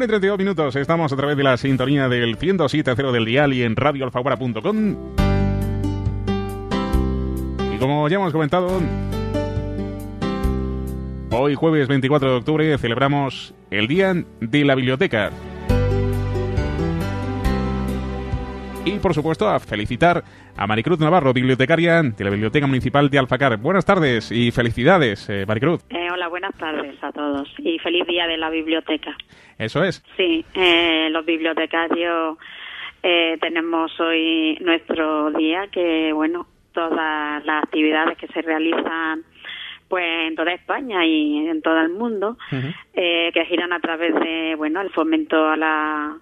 1 y 32 minutos, estamos a través de la sintonía del 107.0 del dial y en radioalfaguara.com. Y como ya hemos comentado, hoy jueves 24 de octubre celebramos el Día de la Biblioteca. Y por supuesto a felicitar a Maricruz Navarro, bibliotecaria de la Biblioteca Municipal de Alfacar. Buenas tardes y felicidades, eh, Maricruz. Eh, hola, buenas tardes a todos y feliz día de la biblioteca. Eso es. Sí, eh, los bibliotecarios eh, tenemos hoy nuestro día que, bueno, todas las actividades que se realizan pues en toda España y en todo el mundo, eh, que giran a través de, bueno, el fomento a la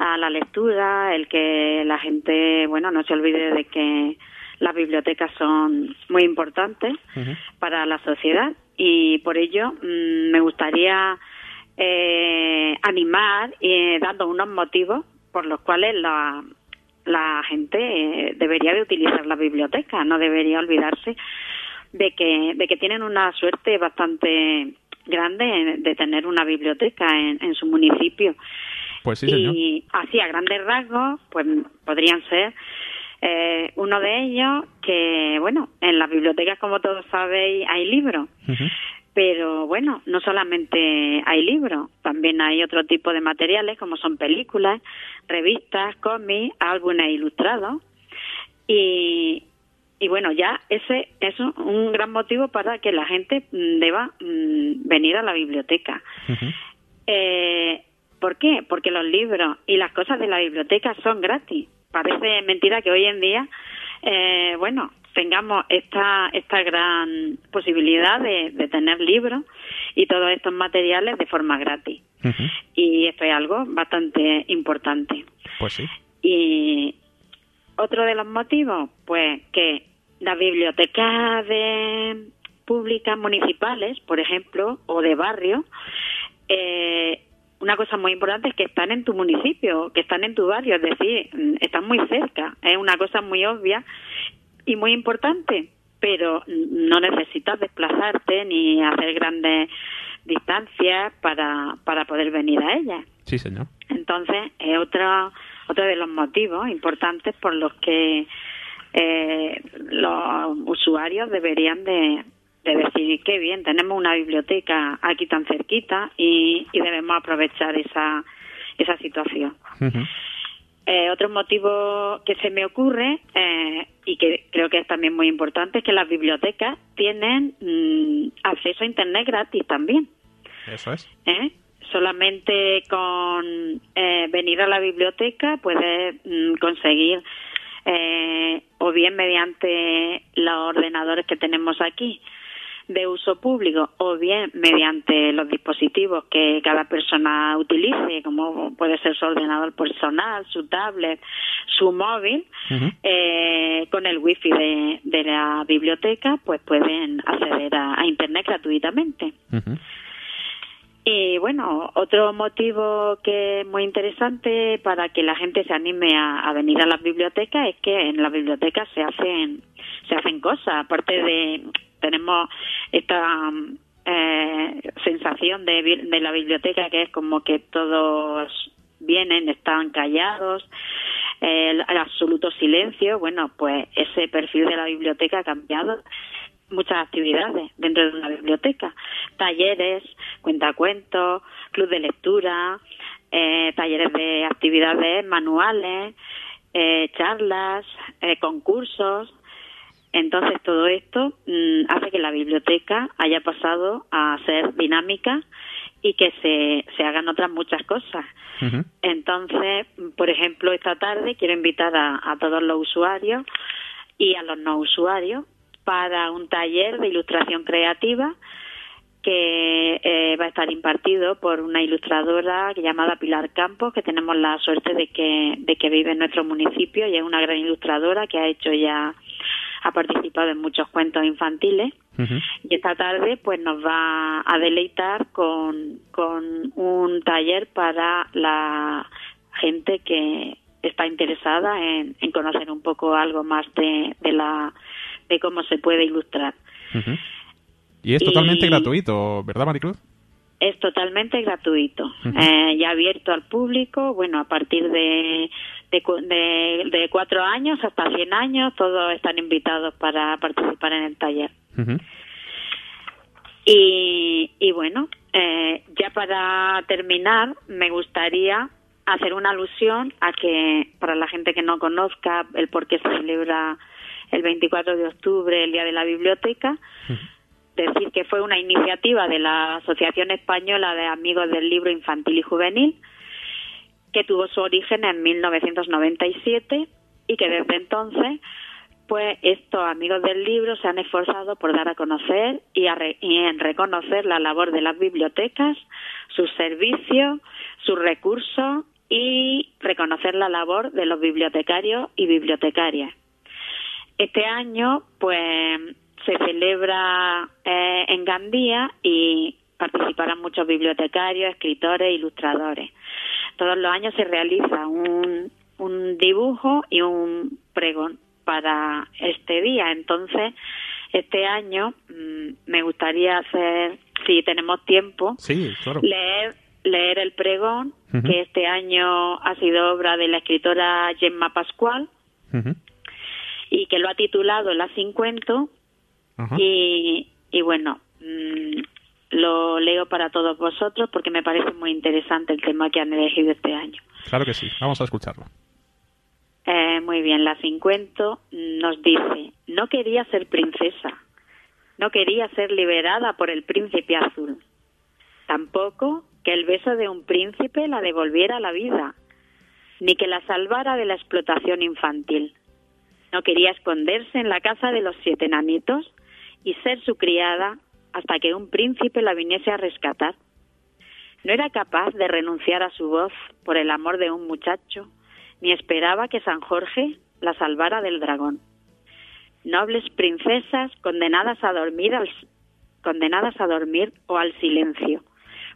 a la lectura, el que la gente, bueno, no se olvide de que las bibliotecas son muy importantes para la sociedad y por ello mm, me gustaría eh, animar eh, dando unos motivos por los cuales la, la gente eh, debería de utilizar la biblioteca, no debería olvidarse de que, de que tienen una suerte bastante grande de tener una biblioteca en, en su municipio pues sí, señor. Y así, a grandes rasgos, pues podrían ser eh, uno de ellos que, bueno, en las bibliotecas, como todos sabéis, hay libros. Pero bueno, no solamente hay libros, también hay otro tipo de materiales como son películas, revistas, cómics, álbumes ilustrados. Y, y bueno, ya ese es un gran motivo para que la gente deba mm, venir a la biblioteca. eh, ¿Por qué? Porque los libros y las cosas de la biblioteca son gratis. Parece mentira que hoy en día, eh, bueno, tengamos esta esta gran posibilidad de, de, tener libros y todos estos materiales de forma gratis. Y esto es algo bastante importante. Pues sí. Y otro de los motivos, pues que las bibliotecas de públicas municipales, por ejemplo, o de barrio, eh, una cosa muy importante es que están en tu municipio, que están en tu barrio, es decir, mm, están muy cerca. Es una cosa muy obvia y muy importante, pero no necesitas desplazarte ni hacer grandes distancias para, para poder venir a ellas. Sí, señor. Entonces, es otro, otro de los motivos importantes por los que eh, los usuarios deberían de, de decir qué bien tenemos una biblioteca aquí tan cerquita y, y debemos aprovechar esa esa situación eh, otro motivo que se me ocurre eh, y que creo que es también muy importante es que las bibliotecas tienen mm, acceso a internet gratis también. Eso es. ¿Eh? solamente con eh, venir a la biblioteca puedes mm, conseguir eh, o bien mediante los ordenadores que tenemos aquí de uso público o bien mediante los dispositivos que cada persona utilice, como puede ser su ordenador personal, su tablet, su móvil, eh, con el wifi de, de, la biblioteca, pues pueden acceder a, a Internet gratuitamente. Y bueno, otro motivo que es muy interesante para que la gente se anime a, a, venir a las bibliotecas es que en las bibliotecas se hacen se hacen cosas, aparte de tenemos esta eh, sensación de, de la biblioteca que es como que todos vienen, están callados, el, el absoluto silencio, bueno, pues ese perfil de la biblioteca ha cambiado muchas actividades dentro de una biblioteca, talleres, cuentacuentos, club de lectura, eh, talleres de actividades manuales, eh, charlas, eh, concursos. Entonces todo esto mmm, hace que la biblioteca haya pasado a ser dinámica y que se, se hagan otras muchas cosas. Uh -huh. Entonces, por ejemplo, esta tarde quiero invitar a, a todos los usuarios y a los no usuarios para un taller de ilustración creativa que eh, va a estar impartido por una ilustradora llamada Pilar Campos, que tenemos la suerte de que, de que vive en nuestro municipio y es una gran ilustradora que ha hecho ya, ha participado en muchos cuentos infantiles. Uh -huh. Y esta tarde pues nos va a deleitar con, con un taller para la gente que está interesada en, en conocer un poco algo más de, de la de cómo se puede ilustrar. Uh -huh. Y es totalmente y... gratuito, ¿verdad, Maricruz? Es totalmente gratuito eh, y abierto al público. Bueno, a partir de, de, de, cuatro años hasta cien años, todos están invitados para participar en el taller. y, y, bueno, eh, ya para terminar, me gustaría hacer una alusión a que, para la gente que no conozca el por qué se celebra el 24 de octubre, el Día de la Biblioteca, decir que fue una iniciativa de la Asociación Española de Amigos del Libro Infantil y Juvenil, que tuvo su origen en 1997 y que desde entonces pues estos amigos del libro se han esforzado por dar a conocer y, en reconocer la labor de las bibliotecas, sus servicios, sus recursos y reconocer la labor de los bibliotecarios y bibliotecarias. Este año, pues, se celebra eh, en Gandía y participarán muchos bibliotecarios, escritores, ilustradores. Todos los años se realiza un, un dibujo y un pregón para este día. Entonces, este año mm, me gustaría hacer, si tenemos tiempo, leer leer el pregón, que este año ha sido obra de la escritora Gemma Pascual y que lo ha titulado La 50 y, y bueno, mm, lo leo para todos vosotros porque me parece muy interesante el tema que han elegido este año. Claro que sí, vamos a escucharlo. Eh, muy bien, la 50 nos dice, no quería ser princesa, no quería ser liberada por el príncipe azul, tampoco que el beso de un príncipe la devolviera a la vida, ni que la salvara de la explotación infantil. No quería esconderse en la casa de los siete nanitos y ser su criada hasta que un príncipe la viniese a rescatar. No era capaz de renunciar a su voz por el amor de un muchacho ni esperaba que San Jorge la salvara del dragón. Nobles princesas condenadas a dormir condenadas a dormir o al silencio,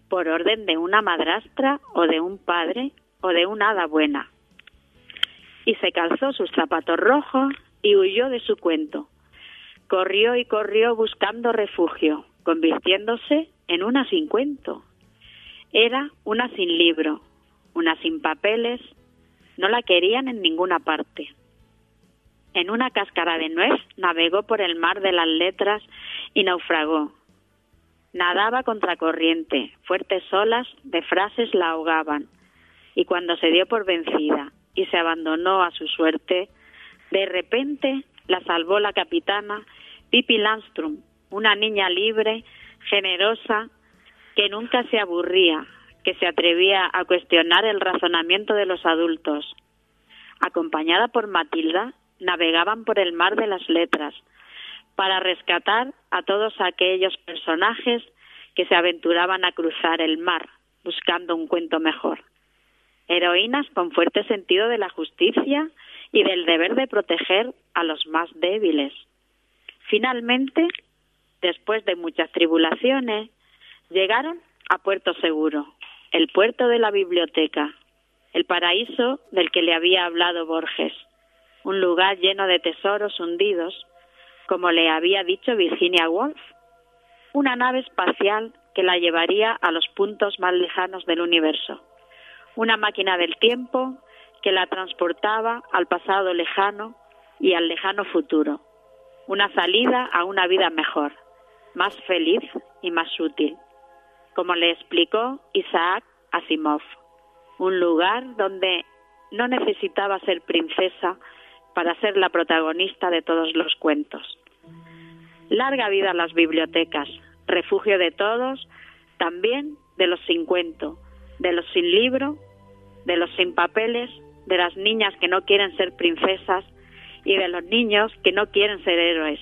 por orden de una madrastra o de un padre o de una hada buena. Y se calzó sus zapatos rojos y huyó de su cuento. Corrió y corrió buscando refugio, convirtiéndose en una sin cuento. Era una sin libro, una sin papeles, no la querían en ninguna parte. En una cáscara de nuez navegó por el mar de las letras y naufragó. Nadaba contracorriente, fuertes olas de frases la ahogaban, y cuando se dio por vencida y se abandonó a su suerte, de repente la salvó la capitana Pippi Landstrom, una niña libre, generosa, que nunca se aburría, que se atrevía a cuestionar el razonamiento de los adultos. Acompañada por Matilda, navegaban por el mar de las letras para rescatar a todos aquellos personajes que se aventuraban a cruzar el mar buscando un cuento mejor. Heroínas con fuerte sentido de la justicia y del deber de proteger a los más débiles. Finalmente, después de muchas tribulaciones, llegaron a Puerto Seguro, el puerto de la biblioteca, el paraíso del que le había hablado Borges, un lugar lleno de tesoros hundidos, como le había dicho Virginia Woolf, una nave espacial que la llevaría a los puntos más lejanos del universo, una máquina del tiempo que la transportaba al pasado lejano y al lejano futuro, una salida a una vida mejor, más feliz y más útil como le explicó Isaac Asimov, un lugar donde no necesitaba ser princesa para ser la protagonista de todos los cuentos. Larga vida a las bibliotecas, refugio de todos, también de los sin cuento, de los sin libro, de los sin papeles, de las niñas que no quieren ser princesas y de los niños que no quieren ser héroes.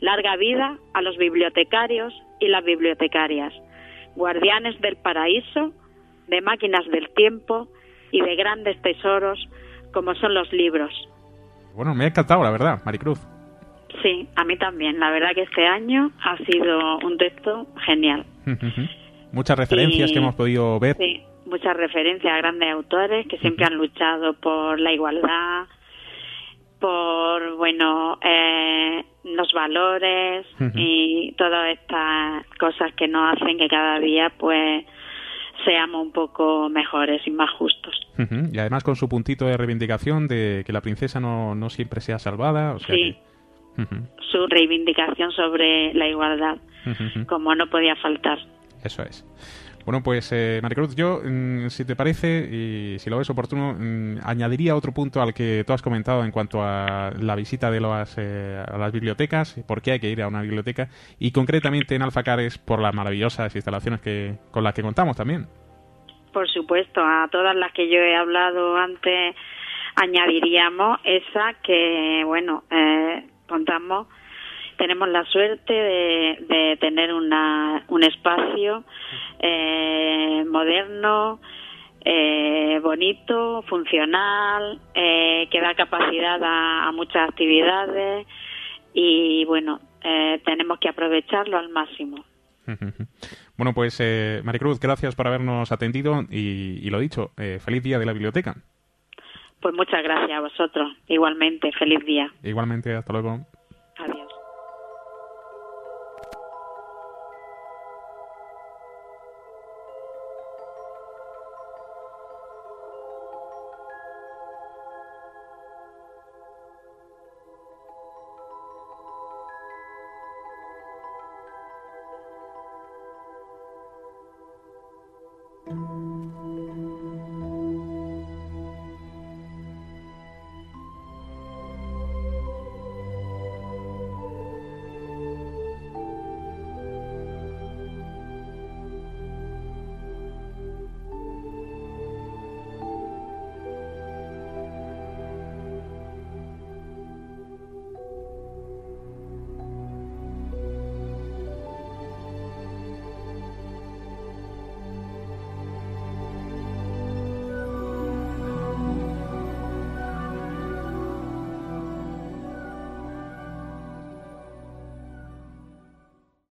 Larga vida a los bibliotecarios y las bibliotecarias guardianes del paraíso, de máquinas del tiempo y de grandes tesoros como son los libros. Bueno, me ha encantado, la verdad, Maricruz. Sí, a mí también. La verdad que este año ha sido un texto genial. muchas referencias que hemos podido ver. Sí, muchas referencias a grandes autores que siempre han luchado por la igualdad, por, bueno, eh, los valores y todas estas cosas que nos hacen que cada día pues seamos un poco mejores y más justos. Y además con su puntito de reivindicación de que la princesa no, no siempre sea salvada. O sea sí, su reivindicación sobre la igualdad, como no podía faltar. Eso es. Bueno, pues eh, Maricruz, yo, mm, si te parece y si lo ves oportuno, mm, añadiría otro punto al que tú has comentado en cuanto a la visita de las, eh, a las bibliotecas, por qué hay que ir a una biblioteca, y concretamente en Alfacares por las maravillosas instalaciones que, con las que contamos también. Por supuesto, a todas las que yo he hablado antes añadiríamos esa que, bueno, eh, contamos tenemos la suerte de, tener una, un espacio eh, moderno, eh, bonito, funcional, eh, que da capacidad a, muchas actividades y bueno, tenemos que aprovecharlo al máximo. Bueno, pues Maricruz, gracias por habernos atendido y, y lo dicho, feliz día de la biblioteca. Pues muchas gracias a vosotros, igualmente, feliz día. Igualmente, hasta luego.